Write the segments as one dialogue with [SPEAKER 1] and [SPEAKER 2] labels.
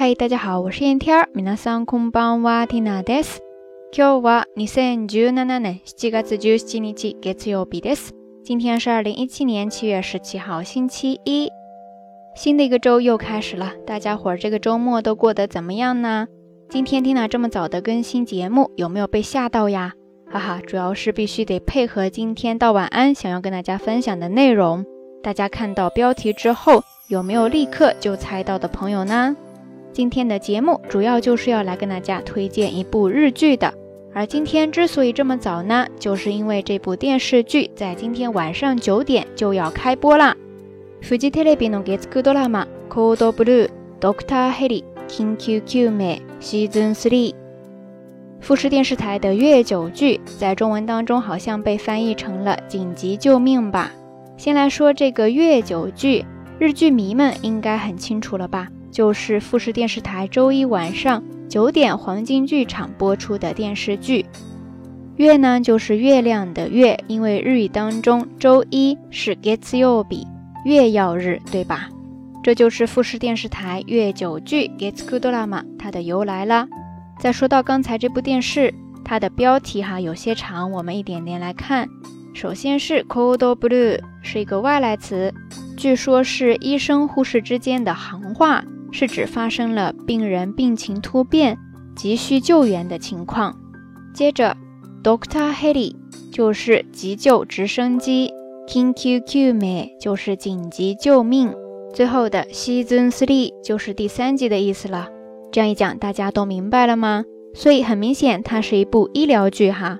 [SPEAKER 1] 嗨，大家好，我是燕天儿。皆さんこんばんは、ティナです。今日は二千十七年七月十七日月曜日です。今天是二零一七年七月十七号，星期一。新的一个周又开始了，大家伙儿这个周末都过得怎么样呢？今天缇娜这么早的更新节目，有没有被吓到呀？哈哈，主要是必须得配合今天到晚安想要跟大家分享的内容。大家看到标题之后，有没有立刻就猜到的朋友呢？ 今天的节目主要就是要来跟大家推荐一部日剧的。而今天之所以这么早呢，就是因为这部电视剧在今天晚上九点就要开播啦。富士テレビの月9ドラマ「コードブルードクターヘリ緊急救命シーズン3」。富士电视台的月九剧，在中文当中好像被翻译成了“紧急救命”吧。先来说这个月九剧，日剧迷们应该很清楚了吧？ 就是富士电视台周一晚上九点黄金剧场播出的电视剧。月呢，就是月亮的月，因为日语当中周一是 g e t s y o b i 月曜日，对吧？这就是富士电视台月九剧 getsuku drama 它的由来了。再说到刚才这部电视，它的标题哈有些长，我们一点点来看。首先是 cold blue，是一个外来词，据说是医生护士之间的行话，是指发生了病人病情突变，急需救援的情况。接着 doctor heli 就是急救直升机，king q q me 就是紧急救命。最后的 season three 就是第三季的意思了。这样一讲，大家都明白了吗？所以很明显，它是一部医疗剧哈。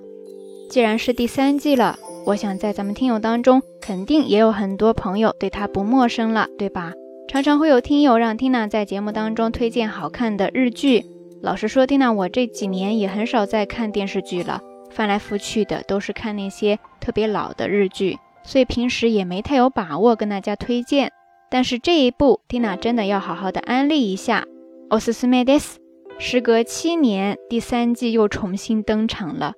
[SPEAKER 1] 既然是第三季了，我想在咱们听友当中，肯定也有很多朋友对它不陌生了，对吧？常常会有听友让 Tina 在节目当中推荐好看的日剧。老实说，Tina 我这几年也很少在看电视剧了，翻来覆去的都是看那些特别老的日剧，所以平时也没太有把握跟大家推荐。但是这一部，Tina 真的要好好的安利一下。o s s m e d e s 时隔七年，第三季又重新登场了。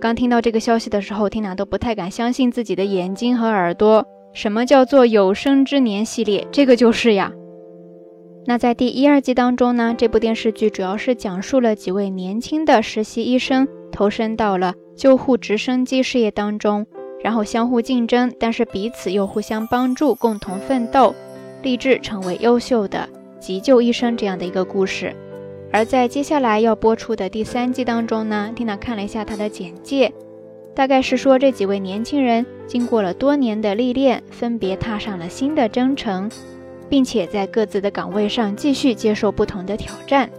[SPEAKER 1] 刚听到这个消息的时候，缇娜都不太敢相信自己的眼睛和耳朵。什么叫做有生之年系列？这个就是呀。那在第一、二季当中呢，这部电视剧主要是讲述了几位年轻的实习医生投身到了救护直升机事业当中，然后相互竞争，但是彼此又互相帮助，共同奋斗，立志成为优秀的。急救医生这样的一个故事，而在接下来要播出的第三季当中呢，缇娜看了一下它的简介，大概是说这几位年轻人经过了多年的历练，分别踏上了新的征程，并且在各自的岗位上继续接受不同的挑战。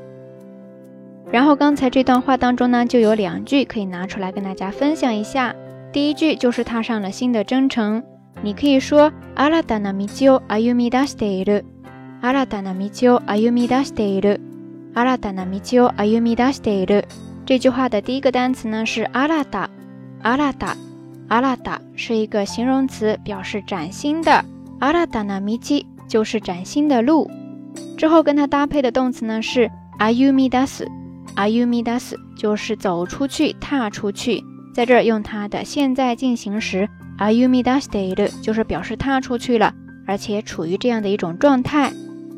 [SPEAKER 1] 然后刚才这段话当中呢，就有两句可以拿出来跟大家分享一下。第一句就是踏上了新的征程，你可以说阿拉达那米鸠阿尤米达斯德鲁。新たな道を歩み出している。新たな道を歩み出している。这句话的第一个单词呢是 新た。新た。新た是一个形容词，表示崭新的。新たな道就是崭新的路。之后跟它搭配的动词呢是歩み出す。歩み出す就是走出去、踏出去。在这儿用它的现在进行时，歩み出している就是表示踏出去了，而且处于这样的一种状态。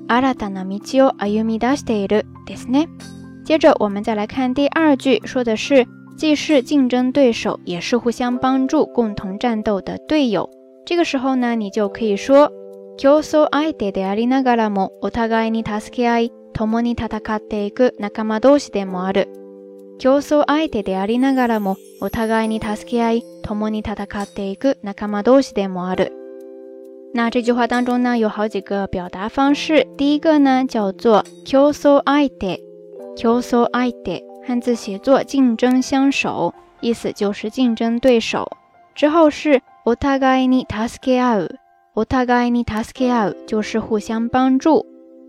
[SPEAKER 1] 新たな道を歩み出しているですね。接着我们再来看第二句，说的是 既是竞争对手，也是互相帮助、共同战斗的队友。这个时候呢，你就可以说競争相手でありながらもお互いに助け合い、共に戦っていく仲間同士でもある。競争相手でありながらもお互いに助け合い、共に戦っていく仲間同士でもある。那这句话当中呢，有好几个表达方式。第一个呢叫做 “kyoso aite”，“kyoso aite” 汉字写作“竞争相守”，意思就是竞争对手。之后是 “otagai ni tasukau”，“otagai ni tasukau” 就是互相帮助。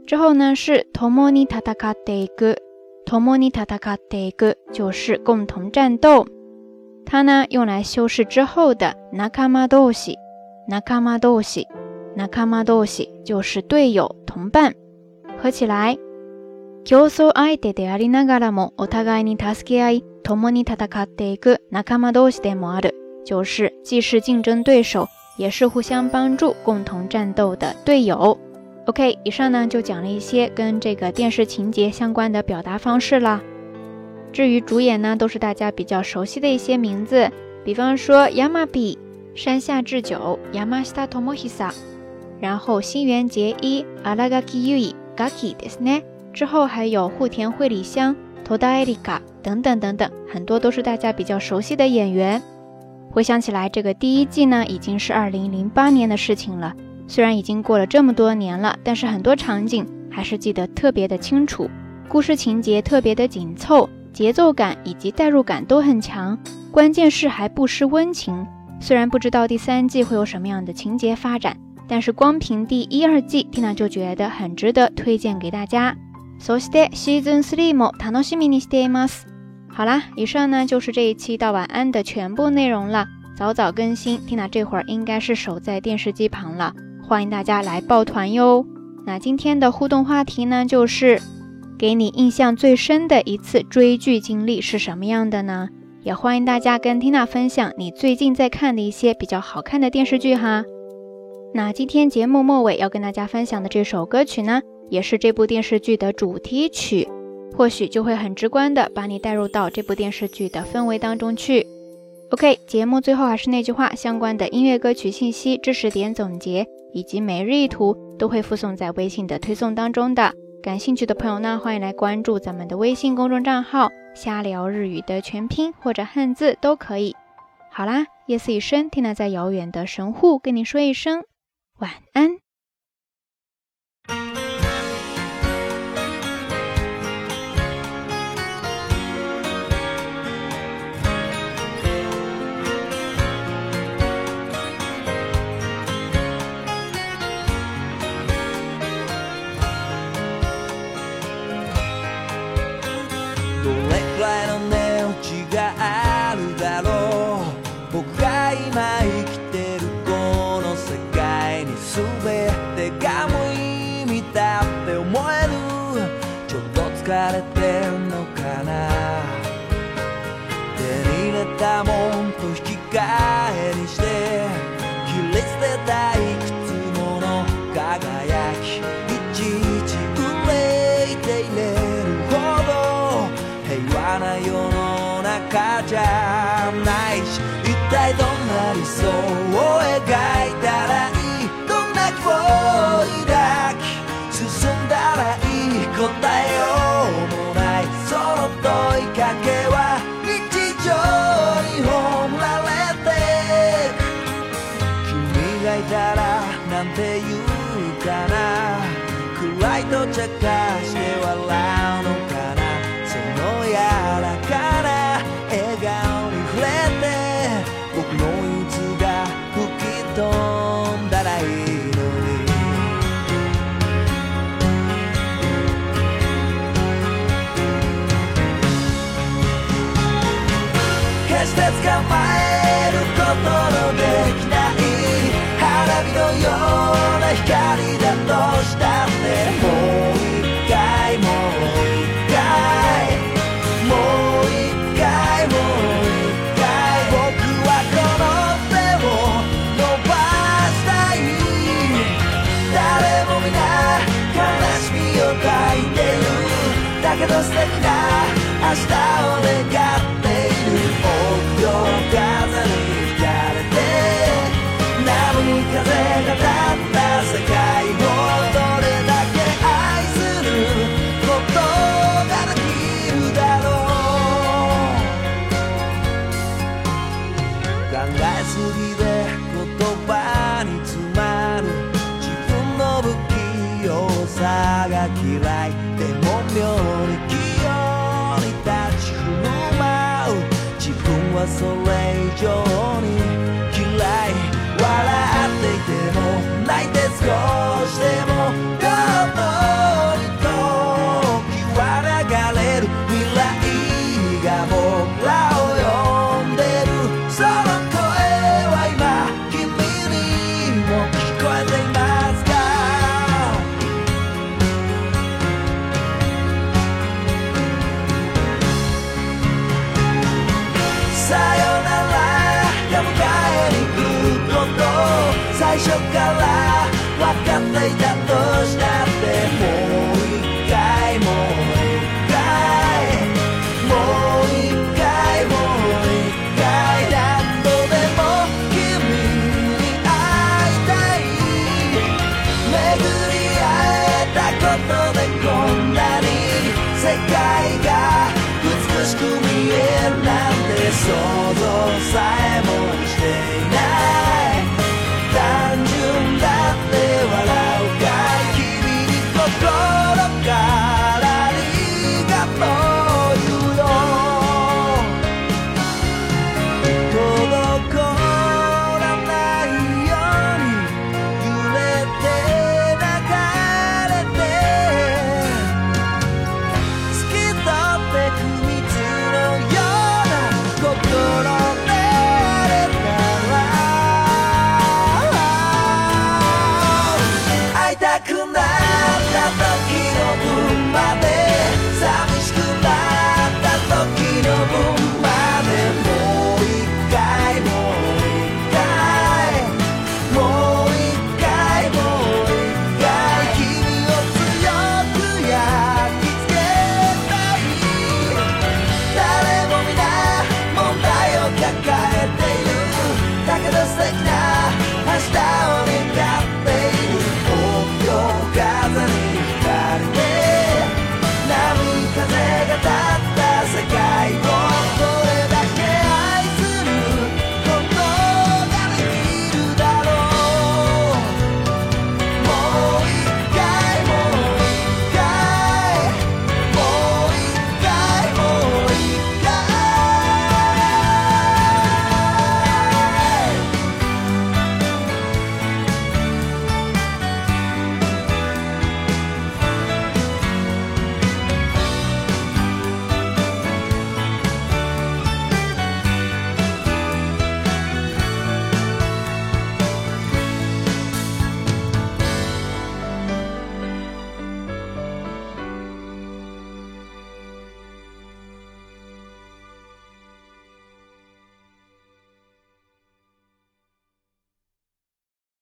[SPEAKER 1] 之后呢是 “tomo ni tatakatte iku”，“tomo ni tasaka deg 就是共同战斗。它呢用来修饰之后的 “nakama doshi”。仲間同士，仲間同士就是队友、同伴，合起来。競争相手でありながらもお互いに助け合い、共に戦っていく仲間同士でもある，就是既是竞争对手，也是互相帮助、共同战斗的队友。 OK，以上呢就讲了一些跟这个电视情节相关的表达方式了。至于主演呢，都是大家比较熟悉的一些名字，比方说 Yamabi 山下智久，Yamashita Tomohisa，然后新垣结衣，Aragaki Yui，Gaki ですね。 之后还有户田惠里香，Toda Erika 等等等等，很多都是大家比较熟悉的演员。回想起来，这个第一季呢，已经是二零零八年的事情了。虽然已经过了这么多年了，但是很多场景还是记得特别的清楚，故事情节特别的紧凑，节奏感以及代入感都很强，关键是还不失温情。虽然不知道第三季会有什么样的情节发展，但是光凭第一、二季蒂娜就觉得很值得推荐给大家。そしてシーズン3も楽しみにしています。好啦，以上呢就是这一期到晚安的全部内容了。早早更新，Tina 这会儿应该是守在电视机旁了。欢迎大家来抱团哟！那今天的互动话题呢，就是给你印象最深的一次追剧经历是什么样的呢？也欢迎大家跟 Tina 分享你最近在看的一些比较好看的电视剧哈。那今天节目末尾要跟大家分享的这首歌曲呢， 也是这部电视剧的主题曲，或许就会很直观的把你带入到这部电视剧的氛围当中去。OK，节目最后还是那句话，相关的音乐歌曲信息、知识点总结。以及每日一图都会附送在微信的推送当中的，感兴趣的朋友呢，欢迎来关注咱们的微信公众账号“瞎聊日语”的全拼或者汉字都可以。好啦，夜色已深，缇娜在遥远的神户跟你说一声晚安。
[SPEAKER 2] られてんのかな？手に入れたもんと引き換えにして切り捨てたいくつもの輝きいちいち憂いていれるほど平和な世の中じゃないし一体どんな理想を描いたらいい？どんな希望 hasta hasta 所谓就。心からありがとう。